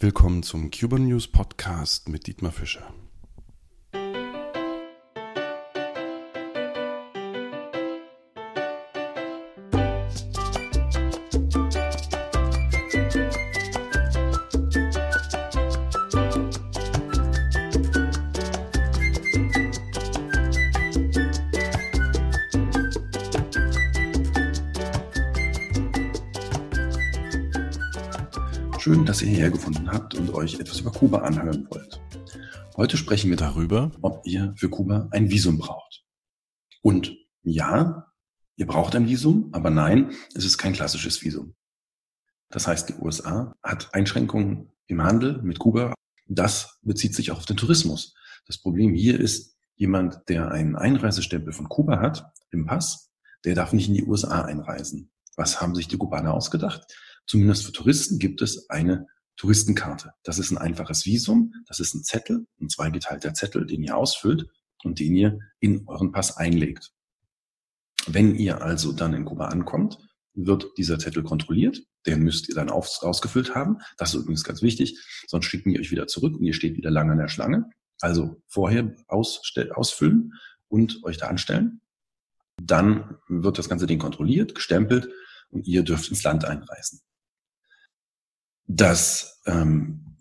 Willkommen zum Cuban News Podcast mit Dietmar Fischer. Schön, dass ihr hierher gefunden habt und euch etwas über Kuba anhören wollt. Heute sprechen wir darüber, ob ihr für Kuba ein Visum braucht. Und ja, ihr braucht ein Visum, aber nein, es ist kein klassisches Visum. Das heißt, die USA hat Einschränkungen im Handel mit Kuba. Das bezieht sich auch auf den Tourismus. Das Problem hier ist, jemand, der einen Einreisestempel von Kuba hat im Pass, der darf nicht in die USA einreisen. Was haben sich die Kubaner ausgedacht? Zumindest für Touristen gibt es eine Touristenkarte. Das ist ein einfaches Visum, das ist ein Zettel, ein zweigeteilter Zettel, den ihr ausfüllt und den ihr in euren Pass einlegt. Wenn ihr also dann in Kuba ankommt, wird dieser Zettel kontrolliert. Den müsst ihr dann ausgefüllt haben. Das ist übrigens ganz wichtig. Sonst schicken die euch wieder zurück und ihr steht wieder lange an der Schlange. Also vorher ausfüllen und euch da anstellen. Dann wird das ganze Ding kontrolliert, gestempelt und ihr dürft ins Land einreisen. Das ähm,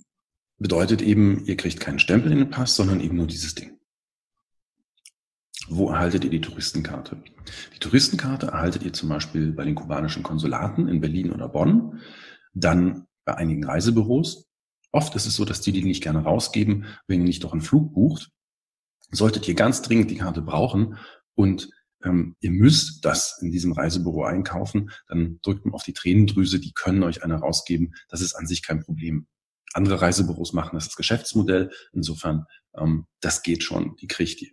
bedeutet eben, ihr kriegt keinen Stempel in den Pass, sondern eben nur dieses Ding. Wo erhaltet ihr die Touristenkarte? Die Touristenkarte erhaltet ihr zum Beispiel bei den kubanischen Konsulaten in Berlin oder Bonn, dann bei einigen Reisebüros. Oft ist es so, dass die die nicht gerne rausgeben, wenn ihr nicht doch einen Flug bucht. Solltet ihr ganz dringend die Karte brauchen und ähm, ihr müsst das in diesem Reisebüro einkaufen, dann drückt man auf die Tränendrüse, die können euch eine rausgeben. Das ist an sich kein Problem. Andere Reisebüros machen das als Geschäftsmodell. Insofern, ähm, das geht schon, die kriegt ihr.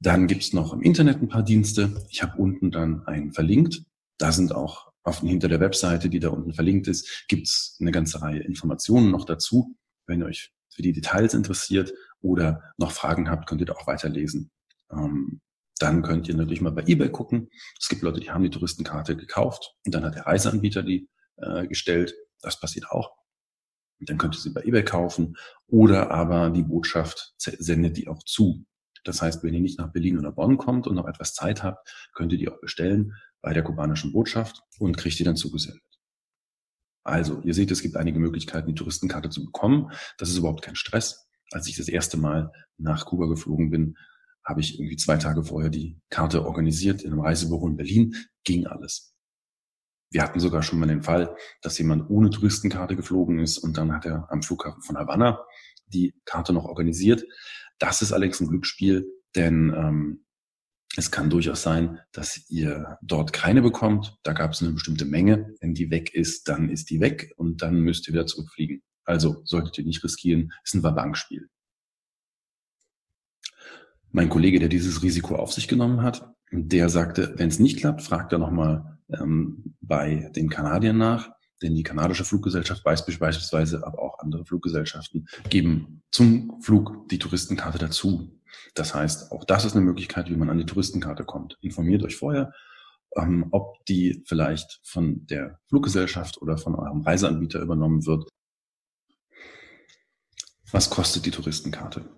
Dann gibt's noch im Internet ein paar Dienste. Ich habe unten dann einen verlinkt. Da sind auch auf, hinter der Webseite, die da unten verlinkt ist, gibt's eine ganze Reihe Informationen noch dazu. Wenn ihr euch für die Details interessiert oder noch Fragen habt, könnt ihr da auch weiterlesen. Ähm, dann könnt ihr natürlich mal bei eBay gucken. Es gibt Leute, die haben die Touristenkarte gekauft und dann hat der Reiseanbieter die äh, gestellt. Das passiert auch. Und dann könnt ihr sie bei eBay kaufen oder aber die Botschaft sendet die auch zu. Das heißt, wenn ihr nicht nach Berlin oder Bonn kommt und noch etwas Zeit habt, könnt ihr die auch bestellen bei der kubanischen Botschaft und kriegt die dann zugesendet. Also, ihr seht, es gibt einige Möglichkeiten, die Touristenkarte zu bekommen. Das ist überhaupt kein Stress. Als ich das erste Mal nach Kuba geflogen bin, habe ich irgendwie zwei Tage vorher die Karte organisiert in einem Reisebüro in Berlin, ging alles. Wir hatten sogar schon mal den Fall, dass jemand ohne Touristenkarte geflogen ist und dann hat er am Flughafen von Havanna die Karte noch organisiert. Das ist allerdings ein Glücksspiel, denn ähm, es kann durchaus sein, dass ihr dort keine bekommt. Da gab es eine bestimmte Menge. Wenn die weg ist, dann ist die weg und dann müsst ihr wieder zurückfliegen. Also solltet ihr nicht riskieren, ist ein Bankspiel. Mein Kollege, der dieses Risiko auf sich genommen hat, der sagte, wenn es nicht klappt, fragt er nochmal ähm, bei den Kanadiern nach. Denn die kanadische Fluggesellschaft beispielsweise, aber auch andere Fluggesellschaften geben zum Flug die Touristenkarte dazu. Das heißt, auch das ist eine Möglichkeit, wie man an die Touristenkarte kommt. Informiert euch vorher, ähm, ob die vielleicht von der Fluggesellschaft oder von eurem Reiseanbieter übernommen wird. Was kostet die Touristenkarte?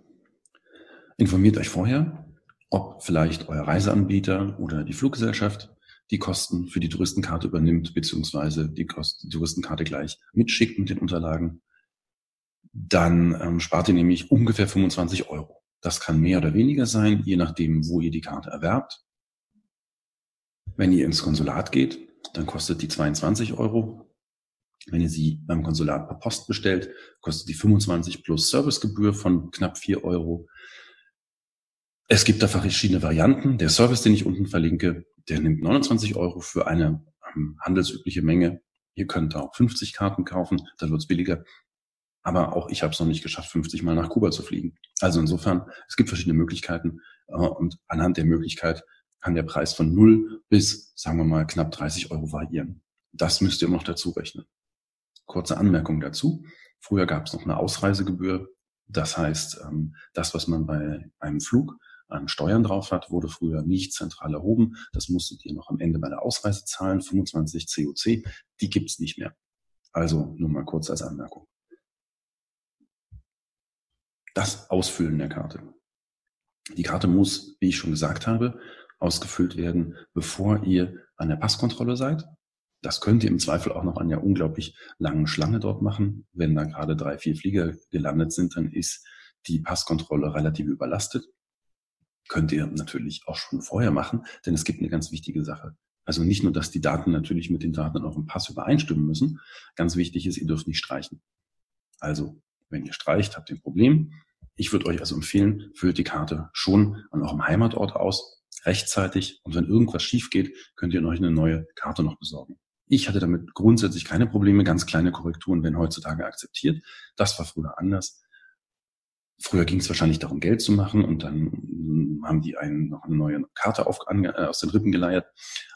Informiert euch vorher, ob vielleicht euer Reiseanbieter oder die Fluggesellschaft die Kosten für die Touristenkarte übernimmt, beziehungsweise die, Kosten, die Touristenkarte gleich mitschickt mit den Unterlagen. Dann ähm, spart ihr nämlich ungefähr 25 Euro. Das kann mehr oder weniger sein, je nachdem, wo ihr die Karte erwerbt. Wenn ihr ins Konsulat geht, dann kostet die 22 Euro. Wenn ihr sie beim Konsulat per Post bestellt, kostet die 25 plus Servicegebühr von knapp 4 Euro. Es gibt da verschiedene Varianten. Der Service, den ich unten verlinke, der nimmt 29 Euro für eine ähm, handelsübliche Menge. Ihr könnt auch 50 Karten kaufen, dann wird's billiger. Aber auch ich habe es noch nicht geschafft, 50 Mal nach Kuba zu fliegen. Also insofern, es gibt verschiedene Möglichkeiten äh, und anhand der Möglichkeit kann der Preis von 0 bis, sagen wir mal, knapp 30 Euro variieren. Das müsst ihr immer noch dazu rechnen. Kurze Anmerkung dazu. Früher gab es noch eine Ausreisegebühr. Das heißt, ähm, das, was man bei einem Flug an Steuern drauf hat, wurde früher nicht zentral erhoben. Das musstet ihr noch am Ende bei der Ausreise zahlen, 25 COC. Die gibt's nicht mehr. Also nur mal kurz als Anmerkung. Das Ausfüllen der Karte. Die Karte muss, wie ich schon gesagt habe, ausgefüllt werden, bevor ihr an der Passkontrolle seid. Das könnt ihr im Zweifel auch noch an der unglaublich langen Schlange dort machen. Wenn da gerade drei, vier Flieger gelandet sind, dann ist die Passkontrolle relativ überlastet. Könnt ihr natürlich auch schon vorher machen, denn es gibt eine ganz wichtige Sache. Also nicht nur, dass die Daten natürlich mit den Daten auch im Pass übereinstimmen müssen. Ganz wichtig ist, ihr dürft nicht streichen. Also, wenn ihr streicht, habt ihr ein Problem. Ich würde euch also empfehlen, füllt die Karte schon an eurem Heimatort aus, rechtzeitig. Und wenn irgendwas schief geht, könnt ihr euch eine neue Karte noch besorgen. Ich hatte damit grundsätzlich keine Probleme. Ganz kleine Korrekturen werden heutzutage akzeptiert. Das war früher anders. Früher ging es wahrscheinlich darum, Geld zu machen und dann haben die einen noch eine neue Karte auf, an, äh, aus den Rippen geleiert.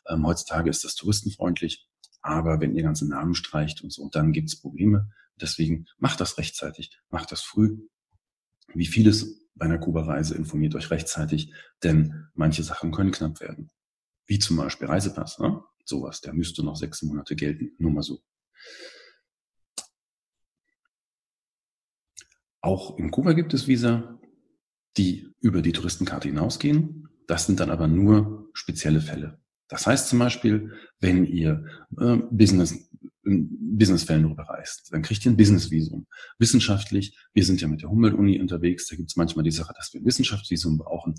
Ähm, heutzutage ist das touristenfreundlich, aber wenn ihr ganze Namen streicht und so, dann gibt es Probleme. Deswegen macht das rechtzeitig, macht das früh wie vieles bei einer Kuba-Reise informiert euch rechtzeitig, denn manche Sachen können knapp werden. Wie zum Beispiel Reisepass, ne? sowas, der müsste noch sechs Monate gelten, nur mal so. Auch in Kuba gibt es Visa, die über die Touristenkarte hinausgehen. Das sind dann aber nur spezielle Fälle. Das heißt zum Beispiel, wenn ihr äh, Business in Businessfällen drüber reist, dann kriegt ihr ein Businessvisum. Wissenschaftlich, wir sind ja mit der Humboldt-Uni unterwegs, da gibt es manchmal die Sache, dass wir ein Wissenschaftsvisum brauchen.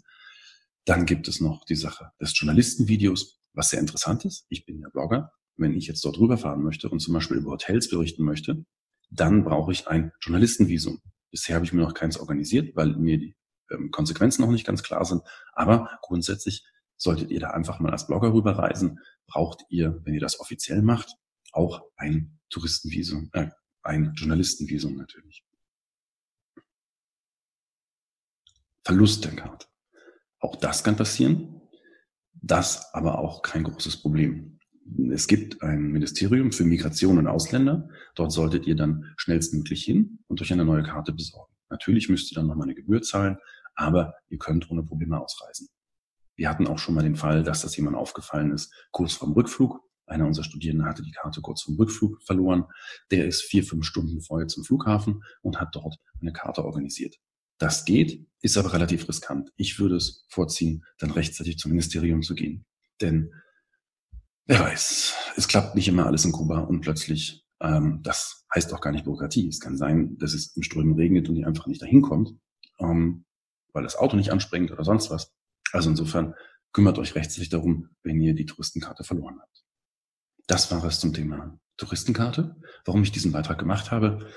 Dann gibt es noch die Sache des Journalistenvideos, was sehr interessant ist. Ich bin ja Blogger. Wenn ich jetzt dort rüberfahren möchte und zum Beispiel über Hotels berichten möchte, dann brauche ich ein Journalistenvisum. Bisher habe ich mir noch keins organisiert, weil mir die ähm, Konsequenzen noch nicht ganz klar sind. Aber grundsätzlich solltet ihr da einfach mal als Blogger rüberreisen, braucht ihr, wenn ihr das offiziell macht, auch ein Touristenvisum, äh, ein Journalistenvisum natürlich. Verlust der Karte. Auch das kann passieren. Das aber auch kein großes Problem. Es gibt ein Ministerium für Migration und Ausländer. Dort solltet ihr dann schnellstmöglich hin und euch eine neue Karte besorgen. Natürlich müsst ihr dann nochmal eine Gebühr zahlen, aber ihr könnt ohne Probleme ausreisen. Wir hatten auch schon mal den Fall, dass das jemand aufgefallen ist, kurz vorm Rückflug. Einer unserer Studierenden hatte die Karte kurz vom Rückflug verloren. Der ist vier, fünf Stunden vorher zum Flughafen und hat dort eine Karte organisiert. Das geht, ist aber relativ riskant. Ich würde es vorziehen, dann rechtzeitig zum Ministerium zu gehen. Denn wer weiß, es klappt nicht immer alles in Kuba und plötzlich, ähm, das heißt auch gar nicht Bürokratie. Es kann sein, dass es im Strömen regnet und ihr einfach nicht dahin kommt, ähm, weil das Auto nicht anspringt oder sonst was. Also insofern kümmert euch rechtzeitig darum, wenn ihr die Touristenkarte verloren habt. Das war es zum Thema Touristenkarte. Warum ich diesen Beitrag gemacht habe.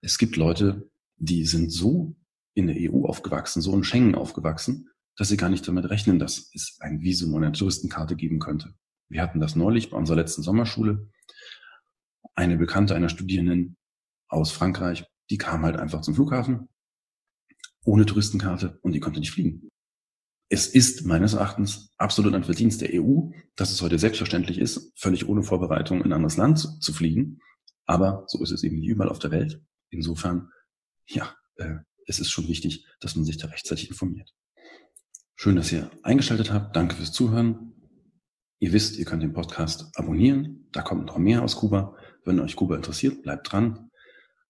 Es gibt Leute, die sind so in der EU aufgewachsen, so in Schengen aufgewachsen, dass sie gar nicht damit rechnen, dass es ein Visum oder eine Touristenkarte geben könnte. Wir hatten das neulich bei unserer letzten Sommerschule. Eine Bekannte einer Studierenden aus Frankreich, die kam halt einfach zum Flughafen ohne Touristenkarte und die konnte nicht fliegen. Es ist meines Erachtens absolut ein Verdienst der EU, dass es heute selbstverständlich ist, völlig ohne Vorbereitung in ein anderes Land zu, fliegen. Aber so ist es eben wie überall auf der Welt. Insofern, ja, äh, es ist schon wichtig, dass man sich da rechtzeitig informiert. Schön, dass ihr eingeschaltet habt. Danke fürs Zuhören. Ihr wisst, ihr könnt den Podcast abonnieren. Da kommt noch mehr aus Kuba. Wenn euch Kuba interessiert, bleibt dran.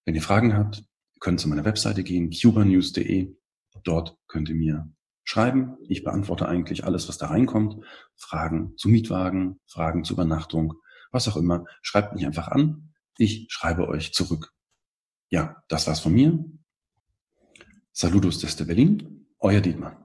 Wenn ihr Fragen habt, könnt zu meiner Webseite gehen, cubanews.de. Dort könnt ihr mir schreiben. Ich beantworte eigentlich alles, was da reinkommt. Fragen zu Mietwagen, Fragen zur Übernachtung, was auch immer. Schreibt mich einfach an. Ich schreibe euch zurück. Ja, das war's von mir. Saludos desde Berlin. Euer Dietmar.